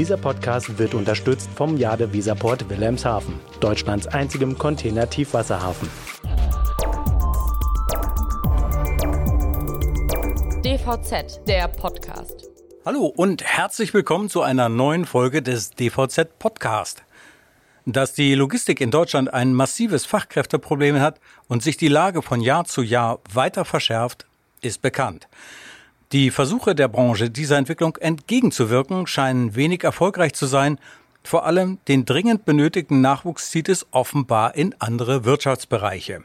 Dieser Podcast wird unterstützt vom Jade Visaport Wilhelmshaven, Deutschlands einzigem Container-Tiefwasserhafen. DVZ, der Podcast. Hallo und herzlich willkommen zu einer neuen Folge des DVZ Podcast. Dass die Logistik in Deutschland ein massives Fachkräfteproblem hat und sich die Lage von Jahr zu Jahr weiter verschärft, ist bekannt. Die Versuche der Branche, dieser Entwicklung entgegenzuwirken, scheinen wenig erfolgreich zu sein. Vor allem den dringend benötigten Nachwuchs zieht es offenbar in andere Wirtschaftsbereiche.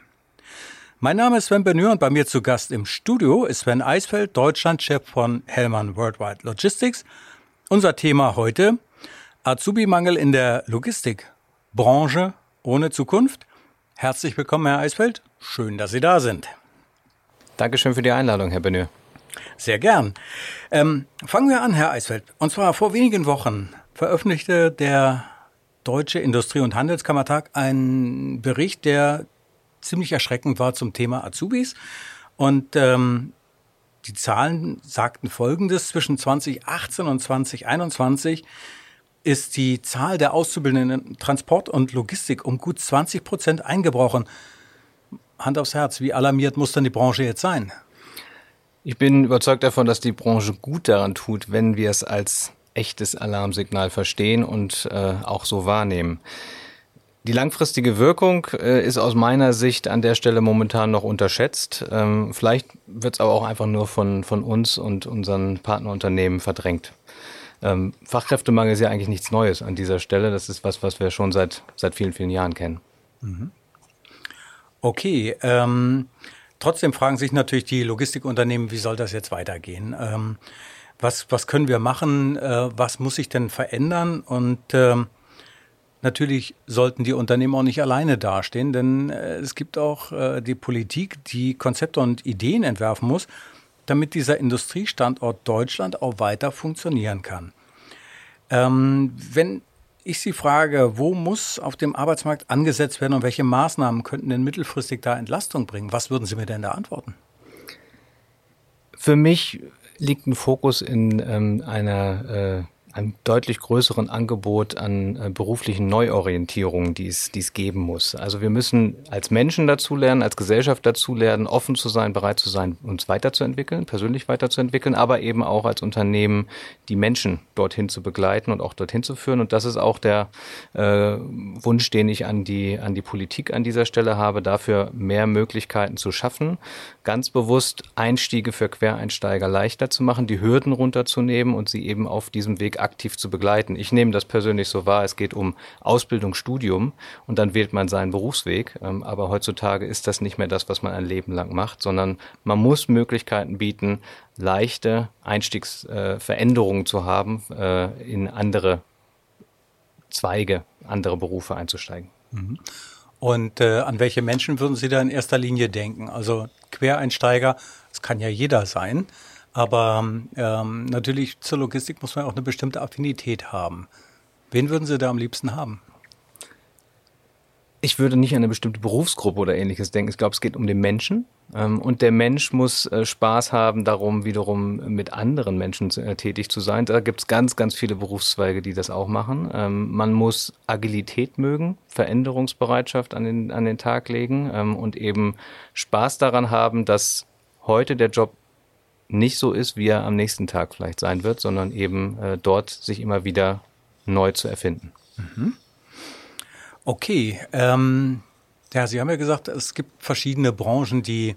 Mein Name ist Sven Benür und bei mir zu Gast im Studio ist Sven Eisfeld, Deutschlandchef von Hellmann Worldwide Logistics. Unser Thema heute Azubi-Mangel in der Logistik. Branche ohne Zukunft. Herzlich willkommen, Herr Eisfeld. Schön, dass Sie da sind. Dankeschön für die Einladung, Herr Benür. Sehr gern. Ähm, fangen wir an, Herr Eisfeld. Und zwar vor wenigen Wochen veröffentlichte der Deutsche Industrie- und Handelskammertag einen Bericht, der ziemlich erschreckend war zum Thema Azubis. Und ähm, die Zahlen sagten Folgendes. Zwischen 2018 und 2021 ist die Zahl der Auszubildenden in Transport und Logistik um gut 20 Prozent eingebrochen. Hand aufs Herz, wie alarmiert muss denn die Branche jetzt sein? Ich bin überzeugt davon, dass die Branche gut daran tut, wenn wir es als echtes Alarmsignal verstehen und äh, auch so wahrnehmen. Die langfristige Wirkung äh, ist aus meiner Sicht an der Stelle momentan noch unterschätzt. Ähm, vielleicht wird es aber auch einfach nur von, von uns und unseren Partnerunternehmen verdrängt. Ähm, Fachkräftemangel ist ja eigentlich nichts Neues an dieser Stelle. Das ist was, was wir schon seit, seit vielen, vielen Jahren kennen. Mhm. Okay, ähm, Trotzdem fragen sich natürlich die Logistikunternehmen, wie soll das jetzt weitergehen? Ähm, was, was können wir machen? Äh, was muss sich denn verändern? Und ähm, natürlich sollten die Unternehmen auch nicht alleine dastehen, denn äh, es gibt auch äh, die Politik, die Konzepte und Ideen entwerfen muss, damit dieser Industriestandort Deutschland auch weiter funktionieren kann. Ähm, wenn ich Sie frage, wo muss auf dem Arbeitsmarkt angesetzt werden und welche Maßnahmen könnten denn mittelfristig da Entlastung bringen? Was würden Sie mir denn da antworten? Für mich liegt ein Fokus in ähm, einer äh, einem deutlich größeren Angebot an äh, beruflichen Neuorientierungen, die es, die es geben muss. Also wir müssen als Menschen dazulernen, als Gesellschaft dazulernen, offen zu sein, bereit zu sein, uns weiterzuentwickeln, persönlich weiterzuentwickeln, aber eben auch als Unternehmen die Menschen dorthin zu begleiten und auch dorthin zu führen. Und das ist auch der äh, Wunsch, den ich an die, an die Politik an dieser Stelle habe, dafür mehr Möglichkeiten zu schaffen, ganz bewusst Einstiege für Quereinsteiger leichter zu machen, die Hürden runterzunehmen und sie eben auf diesem Weg aktiv zu begleiten. Ich nehme das persönlich so wahr, es geht um Ausbildung, Studium und dann wählt man seinen Berufsweg. Ähm, aber heutzutage ist das nicht mehr das, was man ein Leben lang macht, sondern man muss Möglichkeiten bieten, leichte Einstiegsveränderungen zu haben, äh, in andere Zweige, andere Berufe einzusteigen. Mhm. Und äh, an welche Menschen würden Sie da in erster Linie denken? Also Quereinsteiger, das kann ja jeder sein. Aber ähm, natürlich zur Logistik muss man auch eine bestimmte Affinität haben. Wen würden Sie da am liebsten haben? Ich würde nicht an eine bestimmte Berufsgruppe oder ähnliches denken. Ich glaube, es geht um den Menschen. Ähm, und der Mensch muss äh, Spaß haben, darum wiederum mit anderen Menschen äh, tätig zu sein. Da gibt es ganz, ganz viele Berufszweige, die das auch machen. Ähm, man muss Agilität mögen, Veränderungsbereitschaft an den, an den Tag legen ähm, und eben Spaß daran haben, dass heute der Job nicht so ist, wie er am nächsten Tag vielleicht sein wird, sondern eben äh, dort sich immer wieder neu zu erfinden. Mhm. Okay, ähm, ja, Sie haben ja gesagt, es gibt verschiedene Branchen, die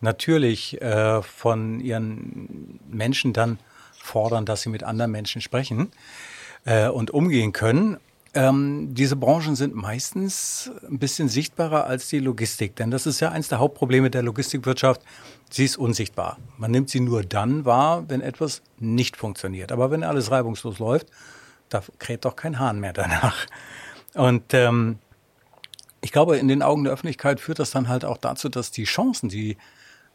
natürlich äh, von ihren Menschen dann fordern, dass sie mit anderen Menschen sprechen äh, und umgehen können. Ähm, diese Branchen sind meistens ein bisschen sichtbarer als die Logistik, denn das ist ja eins der Hauptprobleme der Logistikwirtschaft. Sie ist unsichtbar. Man nimmt sie nur dann wahr, wenn etwas nicht funktioniert. Aber wenn alles reibungslos läuft, da kräht doch kein Hahn mehr danach. Und ähm, ich glaube, in den Augen der Öffentlichkeit führt das dann halt auch dazu, dass die Chancen, die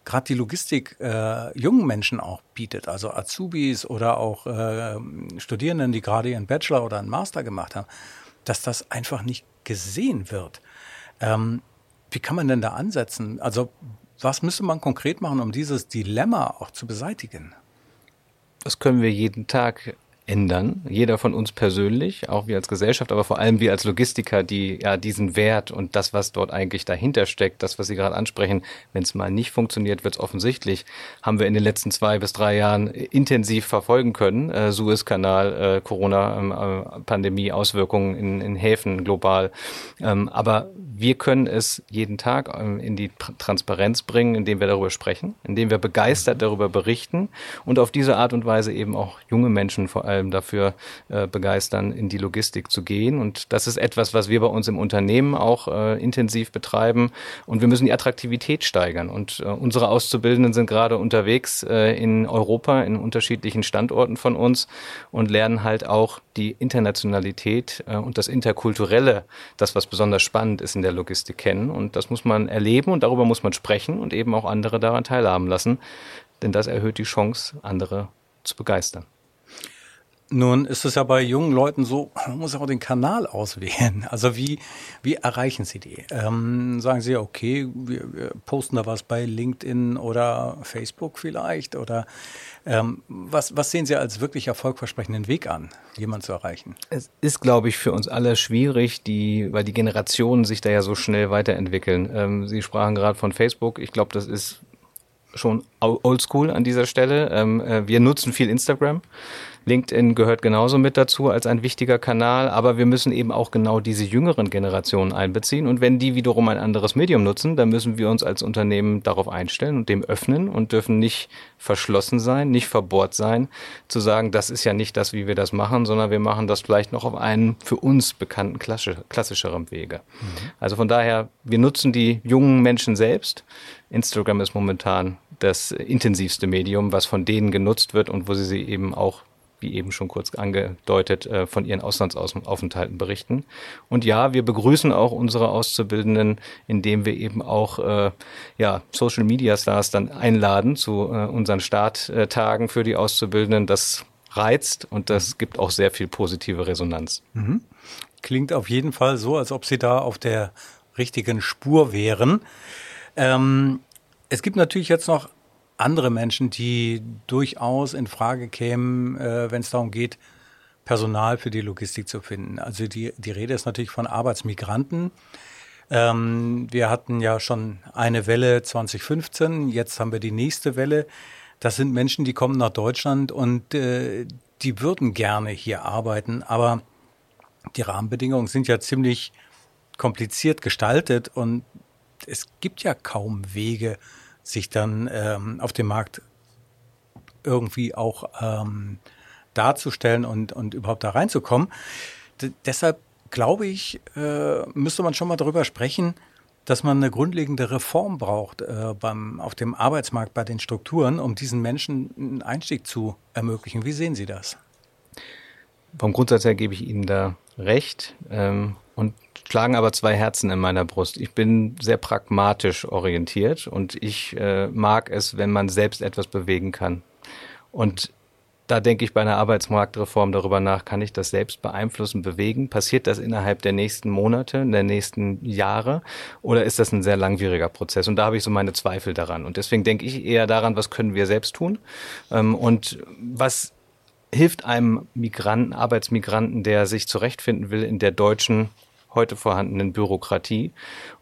gerade die Logistik äh, jungen Menschen auch bietet, also Azubis oder auch äh, Studierenden, die gerade ihren Bachelor oder einen Master gemacht haben, dass das einfach nicht gesehen wird. Ähm, wie kann man denn da ansetzen? Also was müsste man konkret machen, um dieses Dilemma auch zu beseitigen? Das können wir jeden Tag ändern. Jeder von uns persönlich, auch wir als Gesellschaft, aber vor allem wir als Logistiker, die ja diesen Wert und das, was dort eigentlich dahinter steckt, das, was Sie gerade ansprechen, wenn es mal nicht funktioniert, wird es offensichtlich, haben wir in den letzten zwei bis drei Jahren intensiv verfolgen können. Äh, Suezkanal, äh, Corona-Pandemie, ähm, äh, Auswirkungen in, in Häfen global. Ähm, aber wir können es jeden Tag ähm, in die Transparenz bringen, indem wir darüber sprechen, indem wir begeistert darüber berichten und auf diese Art und Weise eben auch junge Menschen vor allem dafür äh, begeistern, in die Logistik zu gehen. Und das ist etwas, was wir bei uns im Unternehmen auch äh, intensiv betreiben. Und wir müssen die Attraktivität steigern. Und äh, unsere Auszubildenden sind gerade unterwegs äh, in Europa, in unterschiedlichen Standorten von uns und lernen halt auch die Internationalität äh, und das Interkulturelle, das, was besonders spannend ist in der Logistik kennen. Und das muss man erleben und darüber muss man sprechen und eben auch andere daran teilhaben lassen. Denn das erhöht die Chance, andere zu begeistern. Nun ist es ja bei jungen Leuten so, man muss auch den Kanal auswählen. Also wie, wie erreichen Sie die? Ähm, sagen Sie, okay, wir, wir, posten da was bei LinkedIn oder Facebook vielleicht? Oder ähm, was, was sehen Sie als wirklich erfolgversprechenden Weg an, jemanden zu erreichen? Es ist, glaube ich, für uns alle schwierig, die, weil die Generationen sich da ja so schnell weiterentwickeln. Ähm, Sie sprachen gerade von Facebook. Ich glaube, das ist schon oldschool an dieser Stelle. Ähm, äh, wir nutzen viel Instagram. LinkedIn gehört genauso mit dazu als ein wichtiger Kanal, aber wir müssen eben auch genau diese jüngeren Generationen einbeziehen. Und wenn die wiederum ein anderes Medium nutzen, dann müssen wir uns als Unternehmen darauf einstellen und dem öffnen und dürfen nicht verschlossen sein, nicht verbohrt sein, zu sagen, das ist ja nicht das, wie wir das machen, sondern wir machen das vielleicht noch auf einen für uns bekannten klassischeren Wege. Mhm. Also von daher, wir nutzen die jungen Menschen selbst. Instagram ist momentan das intensivste Medium, was von denen genutzt wird und wo sie sie eben auch wie eben schon kurz angedeutet, äh, von ihren Auslandsaufenthalten berichten. Und ja, wir begrüßen auch unsere Auszubildenden, indem wir eben auch äh, ja, Social Media Stars dann einladen zu äh, unseren Starttagen für die Auszubildenden. Das reizt und das gibt auch sehr viel positive Resonanz. Mhm. Klingt auf jeden Fall so, als ob Sie da auf der richtigen Spur wären. Ähm, es gibt natürlich jetzt noch andere Menschen, die durchaus in Frage kämen, äh, wenn es darum geht, Personal für die Logistik zu finden. Also die, die Rede ist natürlich von Arbeitsmigranten. Ähm, wir hatten ja schon eine Welle 2015, jetzt haben wir die nächste Welle. Das sind Menschen, die kommen nach Deutschland und äh, die würden gerne hier arbeiten, aber die Rahmenbedingungen sind ja ziemlich kompliziert gestaltet und es gibt ja kaum Wege, sich dann ähm, auf dem Markt irgendwie auch ähm, darzustellen und, und überhaupt da reinzukommen. D deshalb glaube ich, äh, müsste man schon mal darüber sprechen, dass man eine grundlegende Reform braucht äh, beim, auf dem Arbeitsmarkt bei den Strukturen, um diesen Menschen einen Einstieg zu ermöglichen. Wie sehen Sie das? Vom Grundsatz her gebe ich Ihnen da recht. Ähm, und schlagen aber zwei Herzen in meiner Brust. Ich bin sehr pragmatisch orientiert und ich äh, mag es, wenn man selbst etwas bewegen kann. Und da denke ich bei einer Arbeitsmarktreform darüber nach, kann ich das selbst beeinflussen, bewegen? Passiert das innerhalb der nächsten Monate, der nächsten Jahre? Oder ist das ein sehr langwieriger Prozess? Und da habe ich so meine Zweifel daran. Und deswegen denke ich eher daran, was können wir selbst tun? Ähm, und was hilft einem Migranten, Arbeitsmigranten, der sich zurechtfinden will in der deutschen heute vorhandenen Bürokratie.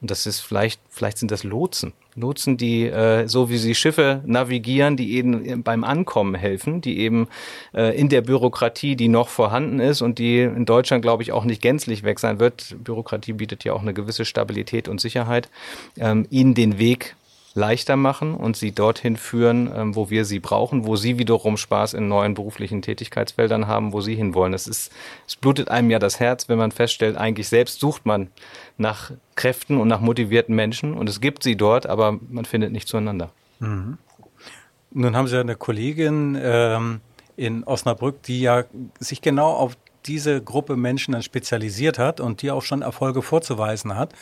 Und das ist vielleicht, vielleicht sind das Lotsen. Lotsen, die äh, so wie sie Schiffe navigieren, die eben beim Ankommen helfen, die eben äh, in der Bürokratie, die noch vorhanden ist und die in Deutschland, glaube ich, auch nicht gänzlich weg sein wird. Bürokratie bietet ja auch eine gewisse Stabilität und Sicherheit, ähm, ihnen den Weg leichter machen und sie dorthin führen, ähm, wo wir sie brauchen, wo sie wiederum Spaß in neuen beruflichen Tätigkeitsfeldern haben, wo sie hinwollen. Es ist, es blutet einem ja das Herz, wenn man feststellt, eigentlich selbst sucht man nach Kräften und nach motivierten Menschen und es gibt sie dort, aber man findet nicht zueinander. Mhm. Nun haben Sie eine Kollegin ähm, in Osnabrück, die ja sich genau auf diese Gruppe Menschen dann spezialisiert hat und die auch schon Erfolge vorzuweisen hat.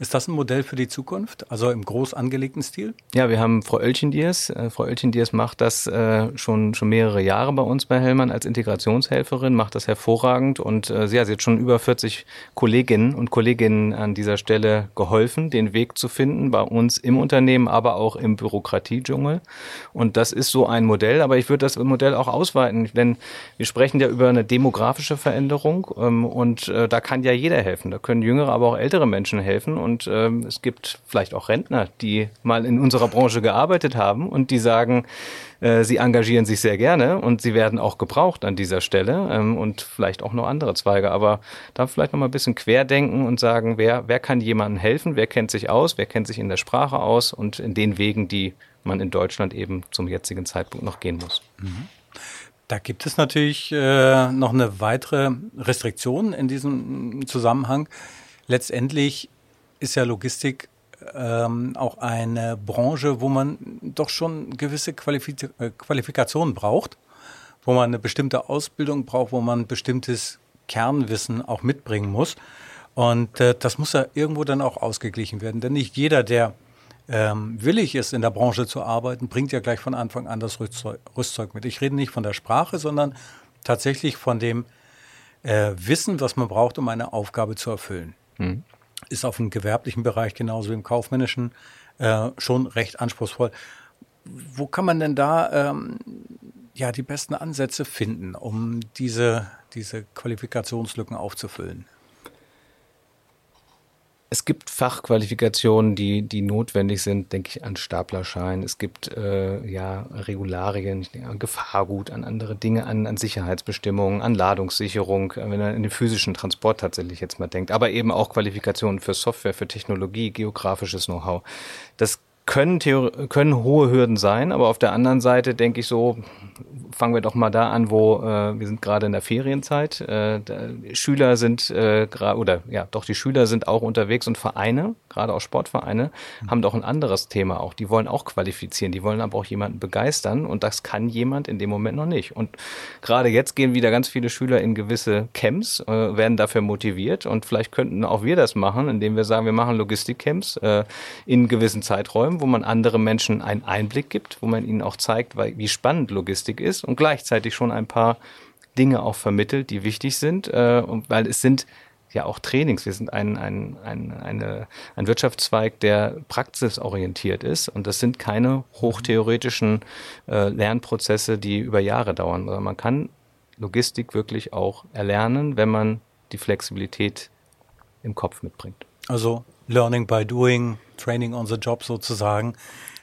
Ist das ein Modell für die Zukunft, also im groß angelegten Stil? Ja, wir haben Frau Oelchendiers. Äh, Frau Oelchendiers macht das äh, schon, schon mehrere Jahre bei uns bei Hellmann als Integrationshelferin, macht das hervorragend und äh, sie hat schon über 40 Kolleginnen und Kolleginnen an dieser Stelle geholfen, den Weg zu finden bei uns im Unternehmen, aber auch im Bürokratiedschungel. Und das ist so ein Modell, aber ich würde das Modell auch ausweiten, denn wir sprechen ja über eine demografische Veränderung ähm, und äh, da kann ja jeder helfen. Da können jüngere, aber auch ältere Menschen helfen und ähm, es gibt vielleicht auch Rentner, die mal in unserer Branche gearbeitet haben und die sagen, äh, sie engagieren sich sehr gerne und sie werden auch gebraucht an dieser Stelle ähm, und vielleicht auch noch andere Zweige. Aber da vielleicht noch mal ein bisschen querdenken und sagen, wer, wer kann jemandem helfen, wer kennt sich aus, wer kennt sich in der Sprache aus und in den Wegen, die man in Deutschland eben zum jetzigen Zeitpunkt noch gehen muss. Mhm. Da gibt es natürlich äh, noch eine weitere Restriktion in diesem Zusammenhang. Letztendlich ist ja Logistik ähm, auch eine Branche, wo man doch schon gewisse Qualifiz äh, Qualifikationen braucht, wo man eine bestimmte Ausbildung braucht, wo man bestimmtes Kernwissen auch mitbringen muss. Und äh, das muss ja irgendwo dann auch ausgeglichen werden. Denn nicht jeder, der ähm, willig ist, in der Branche zu arbeiten, bringt ja gleich von Anfang an das Rüstzeug, Rüstzeug mit. Ich rede nicht von der Sprache, sondern tatsächlich von dem äh, Wissen, was man braucht, um eine Aufgabe zu erfüllen. Mhm ist auf dem gewerblichen Bereich genauso wie im kaufmännischen äh, schon recht anspruchsvoll. Wo kann man denn da ähm, ja die besten Ansätze finden, um diese, diese Qualifikationslücken aufzufüllen? Es gibt Fachqualifikationen, die, die notwendig sind, denke ich an Staplerschein. Es gibt äh, ja Regularien, an Gefahrgut, an andere Dinge, an, an Sicherheitsbestimmungen, an Ladungssicherung, äh, wenn man in den physischen Transport tatsächlich jetzt mal denkt. Aber eben auch Qualifikationen für Software, für Technologie, geografisches Know-how. Das können, können hohe Hürden sein, aber auf der anderen Seite denke ich so, fangen wir doch mal da an, wo äh, wir sind gerade in der Ferienzeit. Äh, Schüler sind äh, gerade oder ja, doch die Schüler sind auch unterwegs und Vereine, gerade auch Sportvereine, mhm. haben doch ein anderes Thema auch. Die wollen auch qualifizieren, die wollen aber auch jemanden begeistern und das kann jemand in dem Moment noch nicht. Und gerade jetzt gehen wieder ganz viele Schüler in gewisse Camps, äh, werden dafür motiviert und vielleicht könnten auch wir das machen, indem wir sagen, wir machen Logistikcamps äh, in gewissen Zeiträumen, wo man anderen Menschen einen Einblick gibt, wo man ihnen auch zeigt, wie spannend Logistik ist und gleichzeitig schon ein paar Dinge auch vermittelt, die wichtig sind, äh, weil es sind ja auch Trainings. Wir sind ein, ein, ein, eine, ein Wirtschaftszweig, der praxisorientiert ist. Und das sind keine hochtheoretischen äh, Lernprozesse, die über Jahre dauern. sondern man kann Logistik wirklich auch erlernen, wenn man die Flexibilität im Kopf mitbringt. Also Learning by Doing, Training on the Job sozusagen.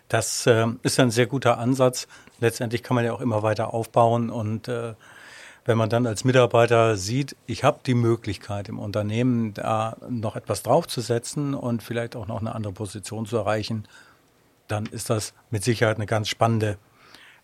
Das äh, ist ein sehr guter Ansatz letztendlich kann man ja auch immer weiter aufbauen und äh, wenn man dann als Mitarbeiter sieht, ich habe die Möglichkeit im Unternehmen da noch etwas draufzusetzen und vielleicht auch noch eine andere Position zu erreichen, dann ist das mit Sicherheit eine ganz spannende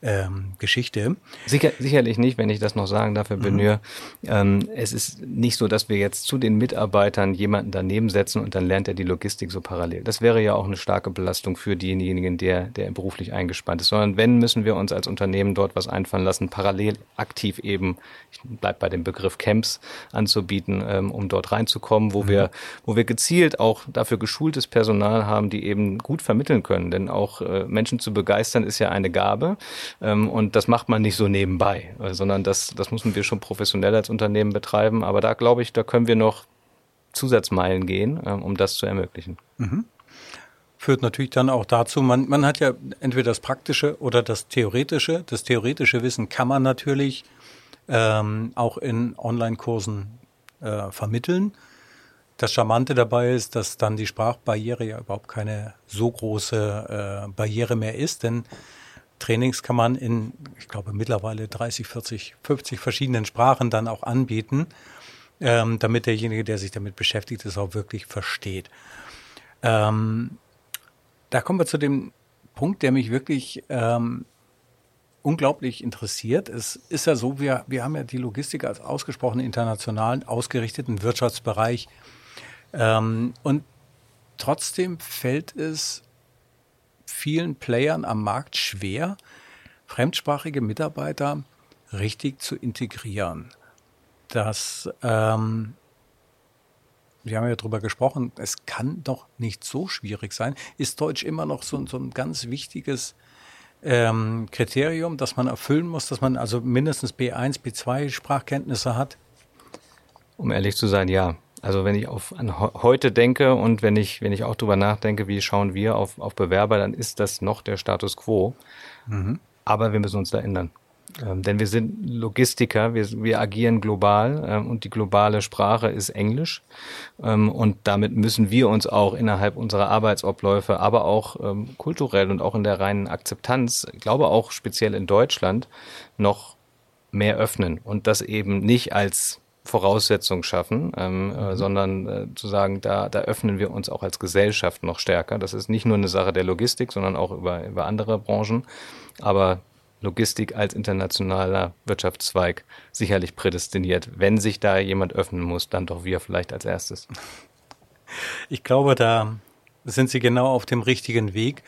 ähm, Geschichte. Sicher, sicherlich nicht, wenn ich das noch sagen darf, Herr mhm. Benür. Ähm, es ist nicht so, dass wir jetzt zu den Mitarbeitern jemanden daneben setzen und dann lernt er die Logistik so parallel. Das wäre ja auch eine starke Belastung für denjenigen, der, der beruflich eingespannt ist. Sondern wenn, müssen wir uns als Unternehmen dort was einfallen lassen, parallel aktiv eben, ich bleib bei dem Begriff Camps anzubieten, ähm, um dort reinzukommen, wo mhm. wir, wo wir gezielt auch dafür geschultes Personal haben, die eben gut vermitteln können. Denn auch äh, Menschen zu begeistern ist ja eine Gabe. Ähm, und das macht man nicht so nebenbei, äh, sondern das, das müssen wir schon professionell als Unternehmen betreiben. Aber da glaube ich, da können wir noch Zusatzmeilen gehen, ähm, um das zu ermöglichen. Mhm. Führt natürlich dann auch dazu, man, man hat ja entweder das praktische oder das theoretische. Das theoretische Wissen kann man natürlich ähm, auch in Online-Kursen äh, vermitteln. Das Charmante dabei ist, dass dann die Sprachbarriere ja überhaupt keine so große äh, Barriere mehr ist, denn Trainings kann man in, ich glaube, mittlerweile 30, 40, 50 verschiedenen Sprachen dann auch anbieten, ähm, damit derjenige, der sich damit beschäftigt, es auch wirklich versteht. Ähm, da kommen wir zu dem Punkt, der mich wirklich ähm, unglaublich interessiert. Es ist ja so, wir, wir haben ja die Logistik als ausgesprochen internationalen, ausgerichteten Wirtschaftsbereich. Ähm, und trotzdem fällt es vielen Playern am Markt schwer, fremdsprachige Mitarbeiter richtig zu integrieren. Das ähm, wir haben ja darüber gesprochen, es kann doch nicht so schwierig sein. Ist Deutsch immer noch so, so ein ganz wichtiges ähm, Kriterium, das man erfüllen muss, dass man also mindestens B1, B2 Sprachkenntnisse hat? Um ehrlich zu sein, ja. Also wenn ich auf an heute denke und wenn ich, wenn ich auch darüber nachdenke, wie schauen wir auf, auf Bewerber, dann ist das noch der Status quo. Mhm. Aber wir müssen uns da ändern. Ähm, denn wir sind Logistiker, wir, wir agieren global ähm, und die globale Sprache ist Englisch. Ähm, und damit müssen wir uns auch innerhalb unserer Arbeitsabläufe, aber auch ähm, kulturell und auch in der reinen Akzeptanz, ich glaube auch speziell in Deutschland, noch mehr öffnen und das eben nicht als Voraussetzung schaffen, ähm, äh, mhm. sondern äh, zu sagen, da, da öffnen wir uns auch als Gesellschaft noch stärker. Das ist nicht nur eine Sache der Logistik, sondern auch über, über andere Branchen. Aber Logistik als internationaler Wirtschaftszweig sicherlich prädestiniert. Wenn sich da jemand öffnen muss, dann doch wir vielleicht als erstes. Ich glaube, da sind Sie genau auf dem richtigen Weg.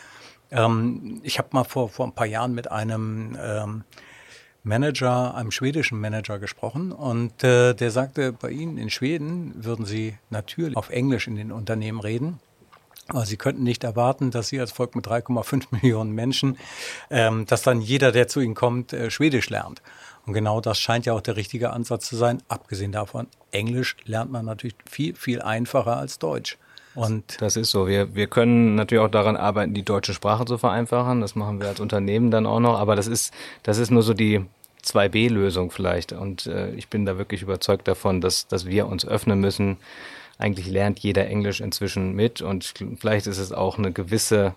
Ähm, ich habe mal vor, vor ein paar Jahren mit einem ähm, Manager, einem schwedischen Manager gesprochen und äh, der sagte, bei Ihnen in Schweden würden Sie natürlich auf Englisch in den Unternehmen reden. Aber sie könnten nicht erwarten, dass sie als Volk mit 3,5 Millionen Menschen, ähm, dass dann jeder, der zu ihnen kommt, äh, Schwedisch lernt. Und genau das scheint ja auch der richtige Ansatz zu sein. Abgesehen davon, Englisch lernt man natürlich viel, viel einfacher als Deutsch. Und das ist so. Wir, wir können natürlich auch daran arbeiten, die deutsche Sprache zu vereinfachen. Das machen wir als Unternehmen dann auch noch. Aber das ist, das ist nur so die 2B-Lösung vielleicht. Und äh, ich bin da wirklich überzeugt davon, dass, dass wir uns öffnen müssen eigentlich lernt jeder Englisch inzwischen mit und vielleicht ist es auch eine gewisse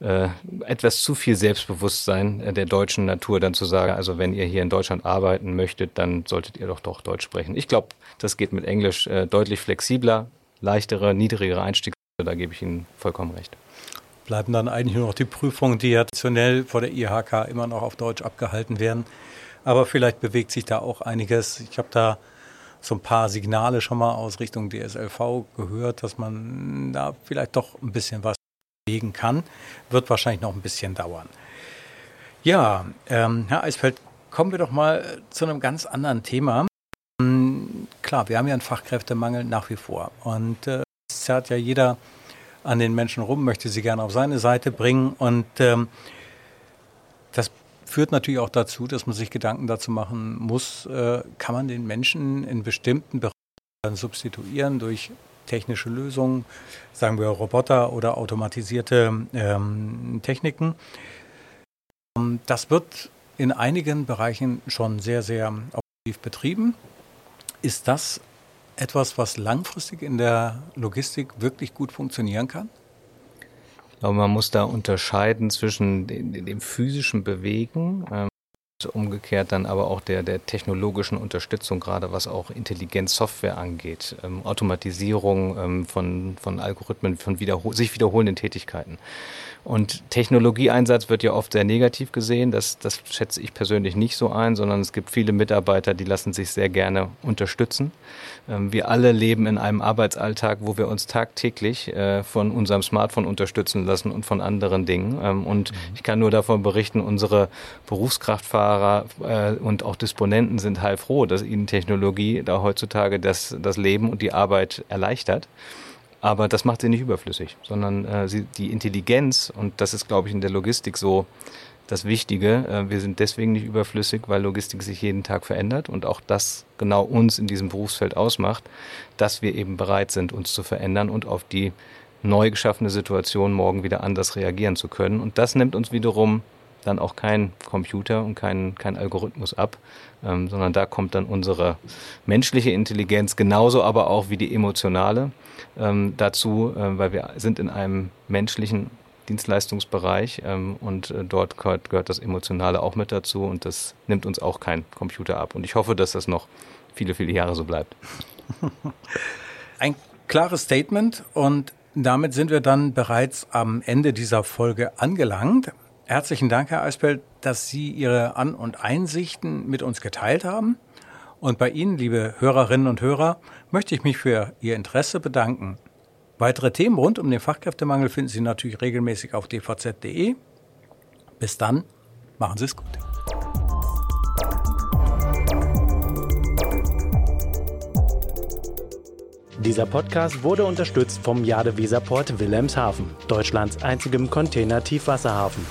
äh, etwas zu viel Selbstbewusstsein äh, der deutschen Natur dann zu sagen, also wenn ihr hier in Deutschland arbeiten möchtet, dann solltet ihr doch doch Deutsch sprechen. Ich glaube, das geht mit Englisch äh, deutlich flexibler, leichtere, niedrigere Einstiegs. Da gebe ich Ihnen vollkommen recht. Bleiben dann eigentlich nur noch die Prüfungen, die traditionell vor der IHK immer noch auf Deutsch abgehalten werden. Aber vielleicht bewegt sich da auch einiges. Ich habe da so ein paar Signale schon mal aus Richtung DSLV gehört, dass man da vielleicht doch ein bisschen was bewegen kann. Wird wahrscheinlich noch ein bisschen dauern. Ja, ähm, Herr Eisfeld, kommen wir doch mal zu einem ganz anderen Thema. Klar, wir haben ja einen Fachkräftemangel nach wie vor. Und äh, es zerrt ja jeder an den Menschen rum, möchte sie gerne auf seine Seite bringen. Und ähm, das führt natürlich auch dazu, dass man sich Gedanken dazu machen muss, äh, kann man den Menschen in bestimmten Bereichen substituieren durch technische Lösungen, sagen wir Roboter oder automatisierte ähm, Techniken. Ähm, das wird in einigen Bereichen schon sehr, sehr operativ betrieben. Ist das etwas, was langfristig in der Logistik wirklich gut funktionieren kann? Aber man muss da unterscheiden zwischen dem, dem physischen Bewegen, ähm, umgekehrt dann aber auch der, der technologischen Unterstützung, gerade was auch Intelligenzsoftware angeht, ähm, Automatisierung ähm, von, von Algorithmen, von wiederhol sich wiederholenden Tätigkeiten. Und Technologieeinsatz wird ja oft sehr negativ gesehen. Das, das schätze ich persönlich nicht so ein, sondern es gibt viele Mitarbeiter, die lassen sich sehr gerne unterstützen. Ähm, wir alle leben in einem Arbeitsalltag, wo wir uns tagtäglich äh, von unserem Smartphone unterstützen lassen und von anderen Dingen. Ähm, und mhm. ich kann nur davon berichten, unsere Berufskraftfahrer äh, und auch Disponenten sind heilfroh, dass ihnen Technologie da heutzutage das, das Leben und die Arbeit erleichtert. Aber das macht sie nicht überflüssig, sondern äh, sie, die Intelligenz, und das ist, glaube ich, in der Logistik so das Wichtige, äh, wir sind deswegen nicht überflüssig, weil Logistik sich jeden Tag verändert und auch das genau uns in diesem Berufsfeld ausmacht, dass wir eben bereit sind, uns zu verändern und auf die neu geschaffene Situation morgen wieder anders reagieren zu können. Und das nimmt uns wiederum dann auch kein Computer und kein, kein Algorithmus ab, ähm, sondern da kommt dann unsere menschliche Intelligenz genauso aber auch wie die emotionale ähm, dazu, äh, weil wir sind in einem menschlichen Dienstleistungsbereich ähm, und äh, dort gehört, gehört das Emotionale auch mit dazu und das nimmt uns auch kein Computer ab. Und ich hoffe, dass das noch viele, viele Jahre so bleibt. Ein klares Statement und damit sind wir dann bereits am Ende dieser Folge angelangt. Herzlichen Dank, Herr Eisfeld, dass Sie Ihre An- und Einsichten mit uns geteilt haben. Und bei Ihnen, liebe Hörerinnen und Hörer, möchte ich mich für Ihr Interesse bedanken. Weitere Themen rund um den Fachkräftemangel finden Sie natürlich regelmäßig auf dvz.de. Bis dann, machen Sie es gut. Dieser Podcast wurde unterstützt vom Jade Weserport Wilhelmshaven, Deutschlands einzigem Container-Tiefwasserhafen.